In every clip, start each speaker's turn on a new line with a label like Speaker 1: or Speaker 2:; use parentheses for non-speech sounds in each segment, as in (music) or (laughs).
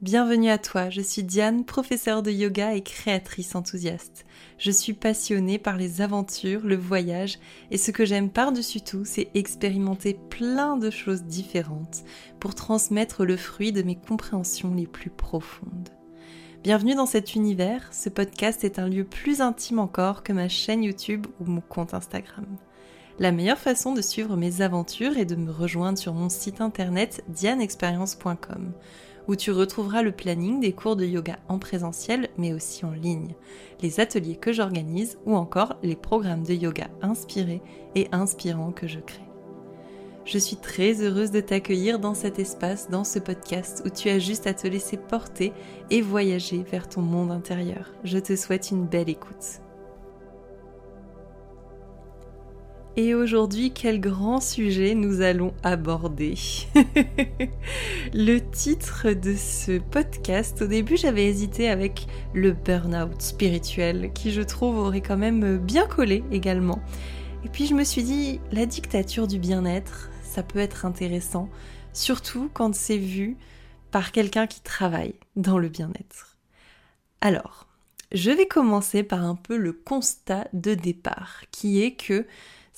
Speaker 1: Bienvenue à toi, je suis Diane, professeure de yoga et créatrice enthousiaste. Je suis passionnée par les aventures, le voyage et ce que j'aime par-dessus tout, c'est expérimenter plein de choses différentes pour transmettre le fruit de mes compréhensions les plus profondes. Bienvenue dans cet univers, ce podcast est un lieu plus intime encore que ma chaîne YouTube ou mon compte Instagram. La meilleure façon de suivre mes aventures est de me rejoindre sur mon site internet dianexperience.com où tu retrouveras le planning des cours de yoga en présentiel mais aussi en ligne, les ateliers que j'organise ou encore les programmes de yoga inspirés et inspirants que je crée. Je suis très heureuse de t'accueillir dans cet espace, dans ce podcast où tu as juste à te laisser porter et voyager vers ton monde intérieur. Je te souhaite une belle écoute. Et aujourd'hui, quel grand sujet nous allons aborder. (laughs) le titre de ce podcast, au début j'avais hésité avec le burn-out spirituel, qui je trouve aurait quand même bien collé également. Et puis je me suis dit, la dictature du bien-être, ça peut être intéressant, surtout quand c'est vu par quelqu'un qui travaille dans le bien-être. Alors, je vais commencer par un peu le constat de départ, qui est que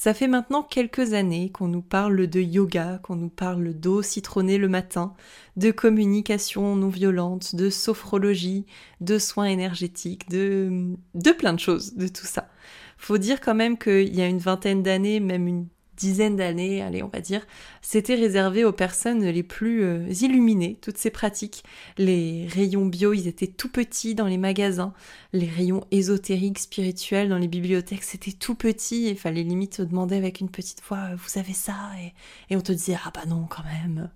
Speaker 1: ça fait maintenant quelques années qu'on nous parle de yoga, qu'on nous parle d'eau citronnée le matin, de communication non violente, de sophrologie, de soins énergétiques, de, de plein de choses, de tout ça. Faut dire quand même qu'il y a une vingtaine d'années, même une dizaine d'années, allez, on va dire, c'était réservé aux personnes les plus euh, illuminées, toutes ces pratiques. Les rayons bio, ils étaient tout petits dans les magasins. Les rayons ésotériques, spirituels dans les bibliothèques, c'était tout petit. Il fallait limite te demander avec une petite voix, euh, vous avez ça? Et, on te disait, ah bah non, quand même.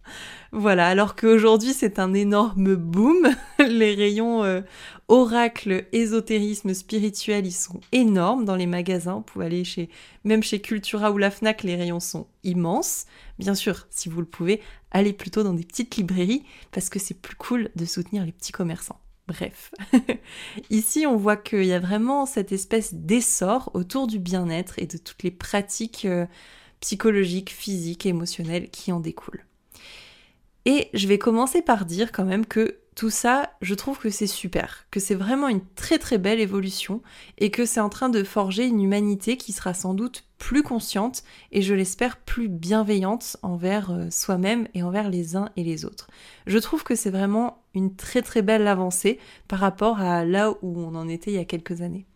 Speaker 1: Voilà, alors qu'aujourd'hui, c'est un énorme boom. (laughs) les rayons euh, oracle, ésotérisme spirituel, ils sont énormes dans les magasins. Vous pouvez aller chez, même chez Cultura ou la Fnac, les rayons sont immenses. Bien sûr, si vous le pouvez, allez plutôt dans des petites librairies parce que c'est plus cool de soutenir les petits commerçants. Bref, (laughs) ici on voit qu'il y a vraiment cette espèce d'essor autour du bien-être et de toutes les pratiques euh, psychologiques, physiques, émotionnelles qui en découlent. Et je vais commencer par dire quand même que tout ça, je trouve que c'est super, que c'est vraiment une très très belle évolution et que c'est en train de forger une humanité qui sera sans doute plus consciente et je l'espère plus bienveillante envers euh, soi-même et envers les uns et les autres. Je trouve que c'est vraiment une très très belle avancée par rapport à là où on en était il y a quelques années.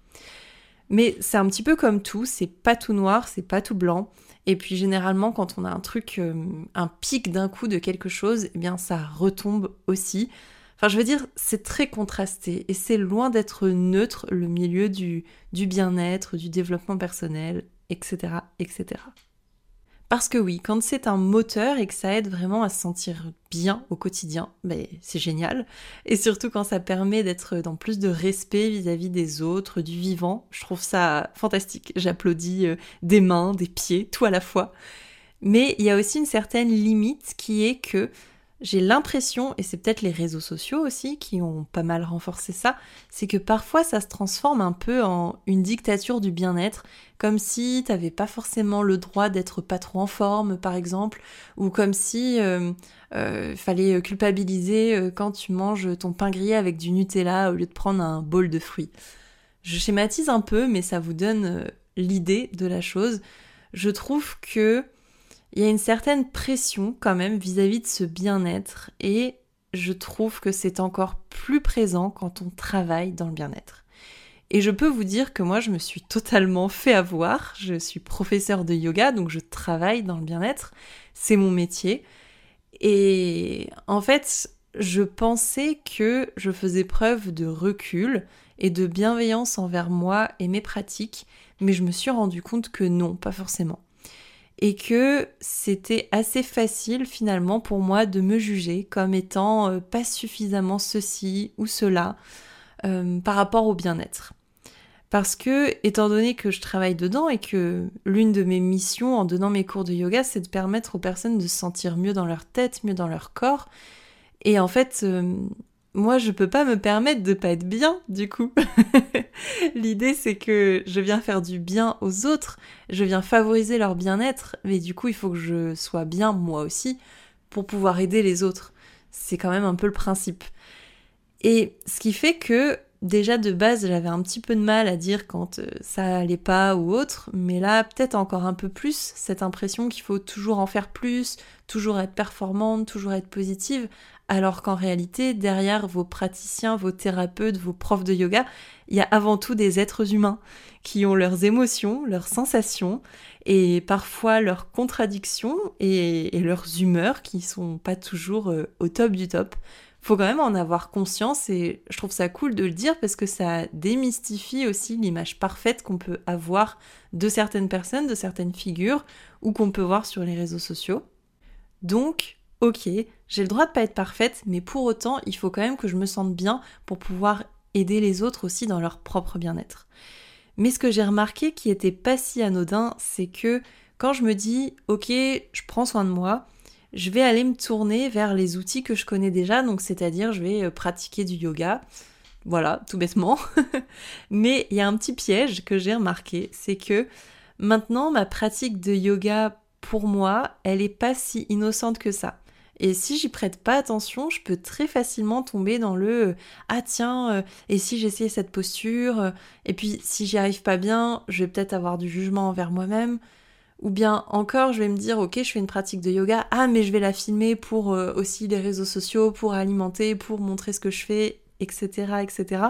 Speaker 1: Mais c'est un petit peu comme tout, c'est pas tout noir, c'est pas tout blanc. Et puis généralement, quand on a un truc, euh, un pic d'un coup de quelque chose, eh bien ça retombe aussi. Enfin, je veux dire, c'est très contrasté et c'est loin d'être neutre le milieu du, bien-être, du développement personnel, etc., etc. Parce que oui, quand c'est un moteur et que ça aide vraiment à se sentir bien au quotidien, ben, c'est génial. Et surtout quand ça permet d'être dans plus de respect vis-à-vis des autres, du vivant, je trouve ça fantastique. J'applaudis euh, des mains, des pieds, tout à la fois. Mais il y a aussi une certaine limite qui est que j'ai l'impression, et c'est peut-être les réseaux sociaux aussi qui ont pas mal renforcé ça, c'est que parfois ça se transforme un peu en une dictature du bien-être, comme si t'avais pas forcément le droit d'être pas trop en forme, par exemple, ou comme si euh, euh, fallait culpabiliser euh, quand tu manges ton pain grillé avec du Nutella au lieu de prendre un bol de fruits. Je schématise un peu, mais ça vous donne l'idée de la chose. Je trouve que il y a une certaine pression quand même vis-à-vis de ce bien-être et je trouve que c'est encore plus présent quand on travaille dans le bien-être. Et je peux vous dire que moi, je me suis totalement fait avoir. Je suis professeur de yoga, donc je travaille dans le bien-être. C'est mon métier. Et en fait, je pensais que je faisais preuve de recul et de bienveillance envers moi et mes pratiques, mais je me suis rendu compte que non, pas forcément et que c'était assez facile finalement pour moi de me juger comme étant euh, pas suffisamment ceci ou cela euh, par rapport au bien-être. Parce que, étant donné que je travaille dedans et que l'une de mes missions en donnant mes cours de yoga, c'est de permettre aux personnes de se sentir mieux dans leur tête, mieux dans leur corps, et en fait, euh, moi je peux pas me permettre de pas être bien du coup. (laughs) L'idée c'est que je viens faire du bien aux autres, je viens favoriser leur bien-être, mais du coup il faut que je sois bien moi aussi pour pouvoir aider les autres. c'est quand même un peu le principe. Et ce qui fait que déjà de base j'avais un petit peu de mal à dire quand euh, ça allait pas ou autre, mais là peut-être encore un peu plus cette impression qu'il faut toujours en faire plus, toujours être performante, toujours être positive, alors qu'en réalité derrière vos praticiens, vos thérapeutes, vos profs de yoga, il y a avant tout des êtres humains qui ont leurs émotions, leurs sensations et parfois leurs contradictions et, leurs humeurs qui sont pas toujours euh, au top du top faut quand même en avoir conscience et je trouve ça cool de le dire parce que ça démystifie aussi l'image parfaite qu'on peut avoir de certaines personnes, de certaines figures ou qu'on peut voir sur les réseaux sociaux. Donc, ok, j'ai le droit de pas être parfaite, mais pour autant, il faut quand même que je me sente bien pour pouvoir aider les autres aussi dans leur propre bien-être. Mais ce que j'ai remarqué qui était pas si anodin, c'est que quand je me dis ok, je prends soin de moi, je vais aller me tourner vers les outils que je connais déjà, donc c'est-à-dire je vais euh, pratiquer du yoga. Voilà, tout bêtement. (laughs) Mais il y a un petit piège que j'ai remarqué, c'est que maintenant ma pratique de yoga pour moi, elle est pas si innocente que ça. Et si j'y prête pas attention, je peux très facilement tomber dans le euh, ah tiens, euh, et si j'essayais cette posture, et puis si j'y arrive pas bien, je vais peut-être avoir du jugement envers moi-même. Ou bien encore, je vais me dire, ok, je fais une pratique de yoga, ah, mais je vais la filmer pour euh, aussi les réseaux sociaux, pour alimenter, pour montrer ce que je fais, etc., etc.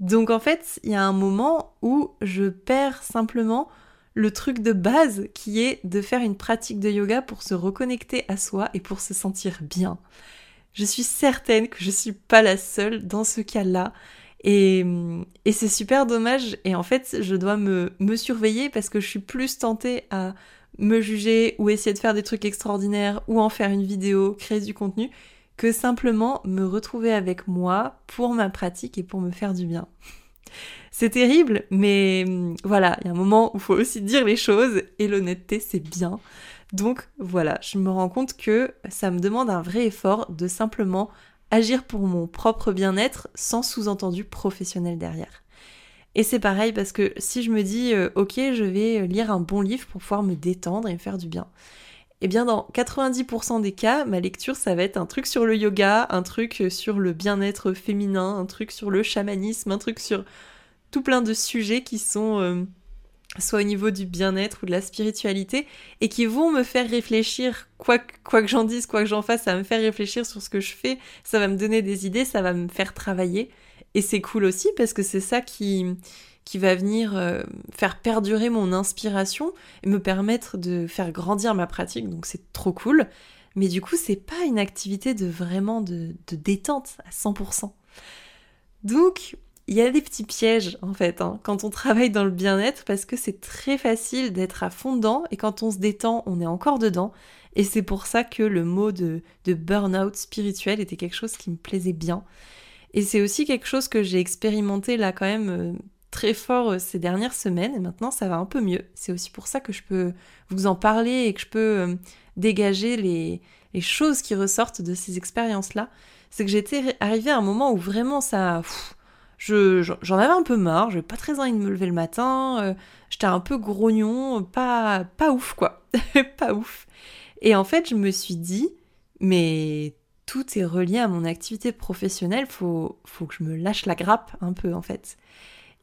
Speaker 1: Donc en fait, il y a un moment où je perds simplement le truc de base qui est de faire une pratique de yoga pour se reconnecter à soi et pour se sentir bien. Je suis certaine que je suis pas la seule dans ce cas-là et, c'est super dommage. Et en fait, je dois me, me surveiller parce que je suis plus tentée à me juger ou essayer de faire des trucs extraordinaires ou en faire une vidéo, créer du contenu, que simplement me retrouver avec moi pour ma pratique et pour me faire du bien. C'est terrible, mais voilà, il y a un moment où il faut aussi dire les choses et l'honnêteté, c'est bien. Donc voilà, je me rends compte que ça me demande un vrai effort de simplement agir pour mon propre bien-être sans sous-entendu professionnel derrière. Et c'est pareil parce que si je me dis euh, ok je vais lire un bon livre pour pouvoir me détendre et me faire du bien, eh bien dans 90% des cas ma lecture ça va être un truc sur le yoga, un truc sur le bien-être féminin, un truc sur le chamanisme, un truc sur tout plein de sujets qui sont euh, soit au niveau du bien-être ou de la spiritualité, et qui vont me faire réfléchir, quoi que, quoi j'en dise, quoi que j'en fasse, ça va me faire réfléchir sur ce que je fais, ça va me donner des idées, ça va me faire travailler. Et c'est cool aussi parce que c'est ça qui, qui va venir euh, faire perdurer mon inspiration et me permettre de faire grandir ma pratique, donc c'est trop cool. Mais du coup, c'est pas une activité de vraiment de, de détente à 100%. Donc, il y a des petits pièges en fait hein, quand on travaille dans le bien-être parce que c'est très facile d'être à fond dedans et quand on se détend, on est encore dedans. Et c'est pour ça que le mot de, de burn-out spirituel était quelque chose qui me plaisait bien. Et c'est aussi quelque chose que j'ai expérimenté là quand même euh, très fort euh, ces dernières semaines et maintenant ça va un peu mieux. C'est aussi pour ça que je peux vous en parler et que je peux euh, dégager les, les choses qui ressortent de ces expériences-là. C'est que j'étais arrivée à un moment où vraiment ça j'en avais un peu marre, j'avais pas très envie de me lever le matin, euh, j'étais un peu grognon, pas, pas ouf quoi, (laughs) pas ouf. Et en fait, je me suis dit, mais tout est relié à mon activité professionnelle, faut, faut que je me lâche la grappe un peu en fait.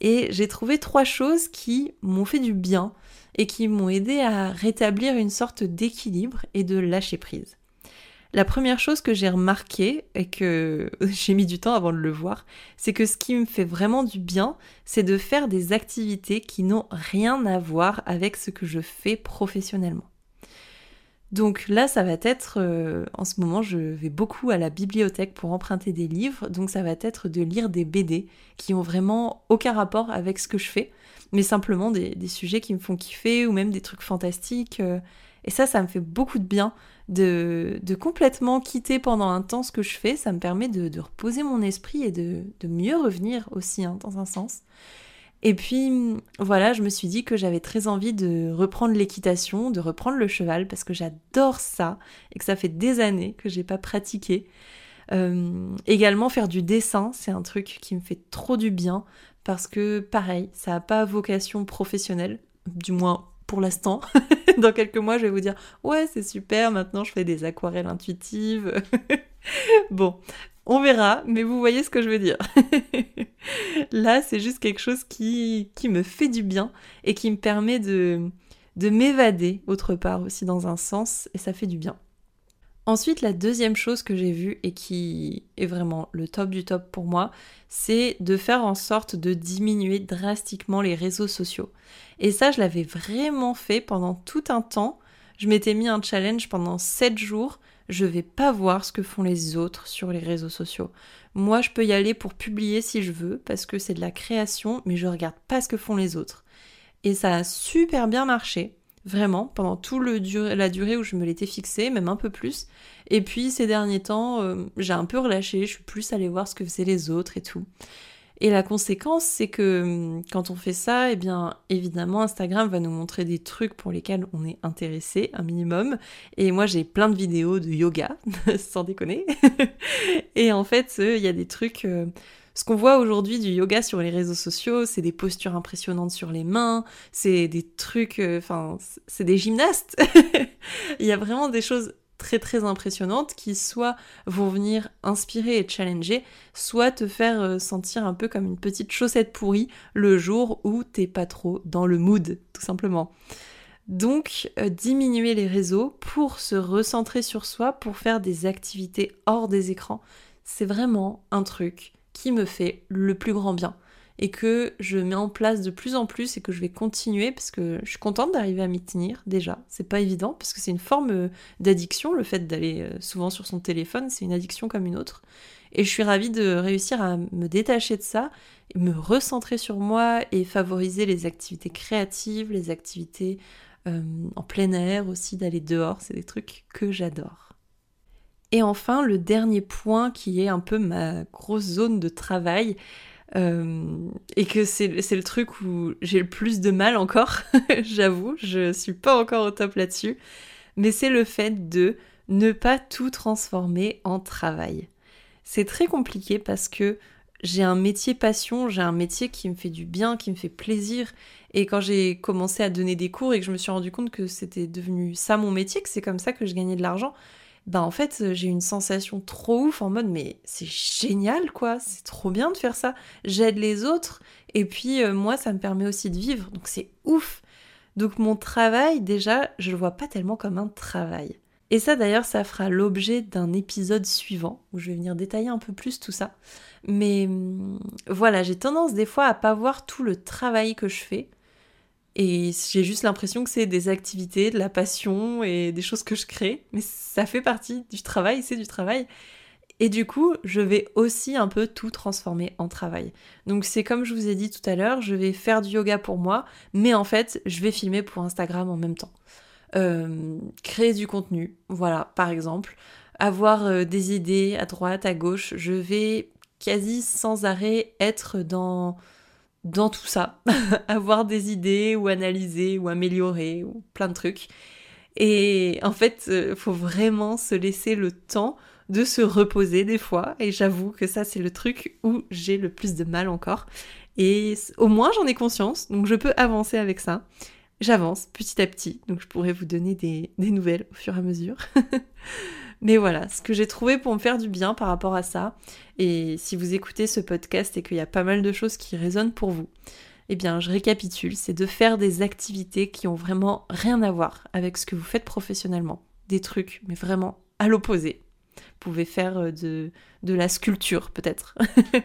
Speaker 1: Et j'ai trouvé trois choses qui m'ont fait du bien et qui m'ont aidé à rétablir une sorte d'équilibre et de lâcher prise. La première chose que j'ai remarqué et que (laughs) j'ai mis du temps avant de le voir, c'est que ce qui me fait vraiment du bien, c'est de faire des activités qui n'ont rien à voir avec ce que je fais professionnellement. Donc là, ça va être, euh, en ce moment, je vais beaucoup à la bibliothèque pour emprunter des livres, donc ça va être de lire des BD qui ont vraiment aucun rapport avec ce que je fais, mais simplement des, sujets qui me font kiffer ou même des trucs fantastiques. Euh, et ça, ça me fait beaucoup de bien de, complètement quitter pendant un temps ce que je fais. Ça me permet de, reposer mon esprit et de, mieux revenir aussi, hein, dans un sens. Et puis voilà, je me suis dit que j'avais très envie de reprendre l'équitation, de reprendre le cheval, parce que j'adore ça et que ça fait des années que j'ai pas pratiqué. Euh, également faire du dessin, c'est un truc qui me fait trop du bien parce que pareil, ça n'a pas vocation professionnelle, du moins pour l'instant. (laughs) Dans quelques mois, je vais vous dire ouais, c'est super, maintenant je fais des aquarelles intuitives. (laughs) bon, on verra, mais vous voyez ce que je veux dire. (laughs) Là, c'est juste quelque chose qui, qui me fait du bien et qui me permet de, de m'évader autre part aussi dans un sens, et ça fait du bien. Ensuite, la deuxième chose que j'ai vue et qui est vraiment le top du top pour moi, c'est de faire en sorte de diminuer drastiquement les réseaux sociaux. Et ça, je l'avais vraiment fait pendant tout un temps. Je m'étais mis un challenge pendant 7 jours. Je vais pas voir ce que font les autres sur les réseaux sociaux. Moi, je peux y aller pour publier si je veux, parce que c'est de la création, mais je regarde pas ce que font les autres. Et ça a super bien marché. Vraiment, pendant tout le la durée où je me l'étais fixée, même un peu plus. Et puis ces derniers temps, euh, j'ai un peu relâché, je suis plus allée voir ce que faisaient les autres et tout. Et la conséquence, c'est que hum, quand on fait ça, eh bien, évidemment, Instagram va nous montrer des trucs pour lesquels on est intéressé, un minimum. Et moi, j'ai plein de vidéos de yoga, (laughs) sans déconner. (laughs) et en fait, il y a des trucs. Euh, ce qu'on voit aujourd'hui du yoga sur les réseaux sociaux, c'est des postures impressionnantes sur les mains, c'est des trucs, euh, enfin, c'est des gymnastes. (laughs) Il y a vraiment des choses très très impressionnantes qui soit vont venir inspirer et challenger, soit te faire euh, sentir un peu comme une petite chaussette pourrie le jour où t'es pas trop dans le mood, tout simplement. Donc, euh, diminuer les réseaux pour se recentrer sur soi, pour faire des activités hors des écrans, c'est vraiment un truc qui me fait le plus grand bien et que je mets en place de plus en plus et que je vais continuer parce que je suis contente d'arriver à m'y tenir déjà. C'est pas évident parce que c'est une forme euh, d'addiction, le fait d'aller euh, souvent sur son téléphone, c'est une addiction comme une autre. Et je suis ravie de réussir à me détacher de ça, me recentrer sur moi et favoriser les activités créatives, les activités euh, en plein air aussi, d'aller dehors, c'est des trucs que j'adore. Et enfin, le dernier point qui est un peu ma grosse zone de travail, euh, et que c'est le truc où j'ai le plus de mal encore, (laughs) j'avoue, je suis pas encore au top là-dessus, mais c'est le fait de ne pas tout transformer en travail. C'est très compliqué parce que j'ai un métier passion, j'ai un métier qui me fait du bien, qui me fait plaisir. Et quand j'ai commencé à donner des cours et que je me suis rendu compte que c'était devenu ça mon métier, que c'est comme ça que je gagnais de l'argent, bah en fait euh, j'ai une sensation trop ouf en mode mais c'est génial quoi, c'est trop bien de faire ça, j'aide les autres et puis euh, moi ça me permet aussi de vivre donc c'est ouf. Donc mon travail déjà je le vois pas tellement comme un travail. Et ça d'ailleurs ça fera l'objet d'un épisode suivant où je vais venir détailler un peu plus tout ça. Mais hum, voilà, j'ai tendance des fois à pas voir tout le travail que je fais et j'ai juste l'impression que c'est des activités, de la passion et des choses que je crée. Mais ça fait partie du travail, c'est du travail. Et du coup, je vais aussi un peu tout transformer en travail. Donc c'est comme je vous ai dit tout à l'heure, je vais faire du yoga pour moi, mais en fait, je vais filmer pour Instagram en même temps. Euh, créer du contenu, voilà, par exemple. Avoir euh, des idées à droite, à gauche. Je vais quasi sans arrêt être dans dans tout ça, (laughs) avoir des idées ou analyser ou améliorer ou plein de trucs. Et en fait, il euh, faut vraiment se laisser le temps de se reposer des fois. Et j'avoue que ça, c'est le truc où j'ai le plus de mal encore. Et au moins, j'en ai conscience, donc je peux avancer avec ça. J'avance petit à petit, donc je pourrais vous donner des, des nouvelles au fur et à mesure. (laughs) Mais voilà, ce que j'ai trouvé pour me faire du bien par rapport à ça, et si vous écoutez ce podcast et qu'il y a pas mal de choses qui résonnent pour vous, eh bien je récapitule, c'est de faire des activités qui ont vraiment rien à voir avec ce que vous faites professionnellement. Des trucs, mais vraiment à l'opposé. Vous pouvez faire euh, de, de la sculpture peut-être. (laughs)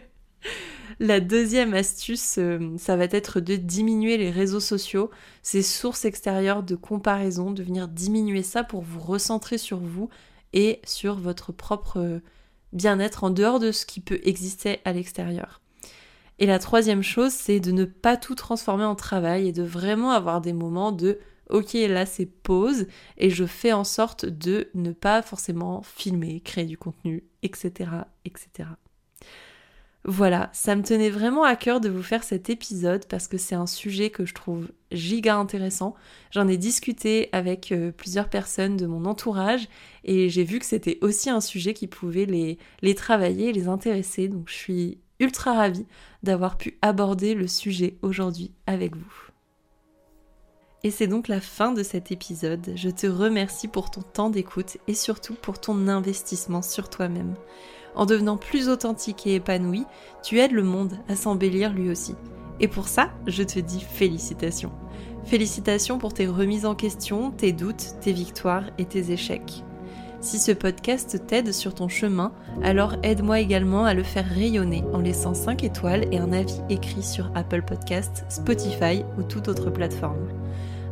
Speaker 1: La deuxième astuce, euh, ça va être de diminuer les réseaux sociaux, ces sources extérieures de comparaison, de venir diminuer ça pour vous recentrer sur vous et sur votre propre bien-être en dehors de ce qui peut exister à l'extérieur. Et la troisième chose, c'est de ne pas tout transformer en travail et de vraiment avoir des moments de ok là c'est pause et je fais en sorte de ne pas forcément filmer, créer du contenu, etc. etc. Voilà, ça me tenait vraiment à cœur de vous faire cet épisode parce que c'est un sujet que je trouve giga intéressant. J'en ai discuté avec euh, plusieurs personnes de mon entourage et j'ai vu que c'était aussi un sujet qui pouvait les, les travailler, les intéresser. Donc je suis ultra ravie d'avoir pu aborder le sujet aujourd'hui avec vous. Et c'est donc la fin de cet épisode. Je te remercie pour ton temps d'écoute et surtout pour ton investissement sur toi-même. En devenant plus authentique et épanoui, tu aides le monde à s'embellir lui aussi. Et pour ça, je te dis félicitations. Félicitations pour tes remises en question, tes doutes, tes victoires et tes échecs. Si ce podcast t'aide sur ton chemin, alors aide-moi également à le faire rayonner en laissant 5 étoiles et un avis écrit sur Apple Podcasts, Spotify ou toute autre plateforme.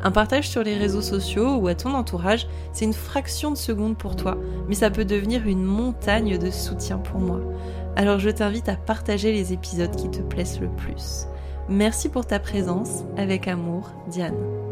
Speaker 1: Un partage sur les réseaux sociaux ou à ton entourage, c'est une fraction de seconde pour toi, mais ça peut devenir une montagne de soutien pour moi. Alors je t'invite à partager les épisodes qui te plaisent le plus. Merci pour ta présence, avec amour, Diane.